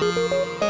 Música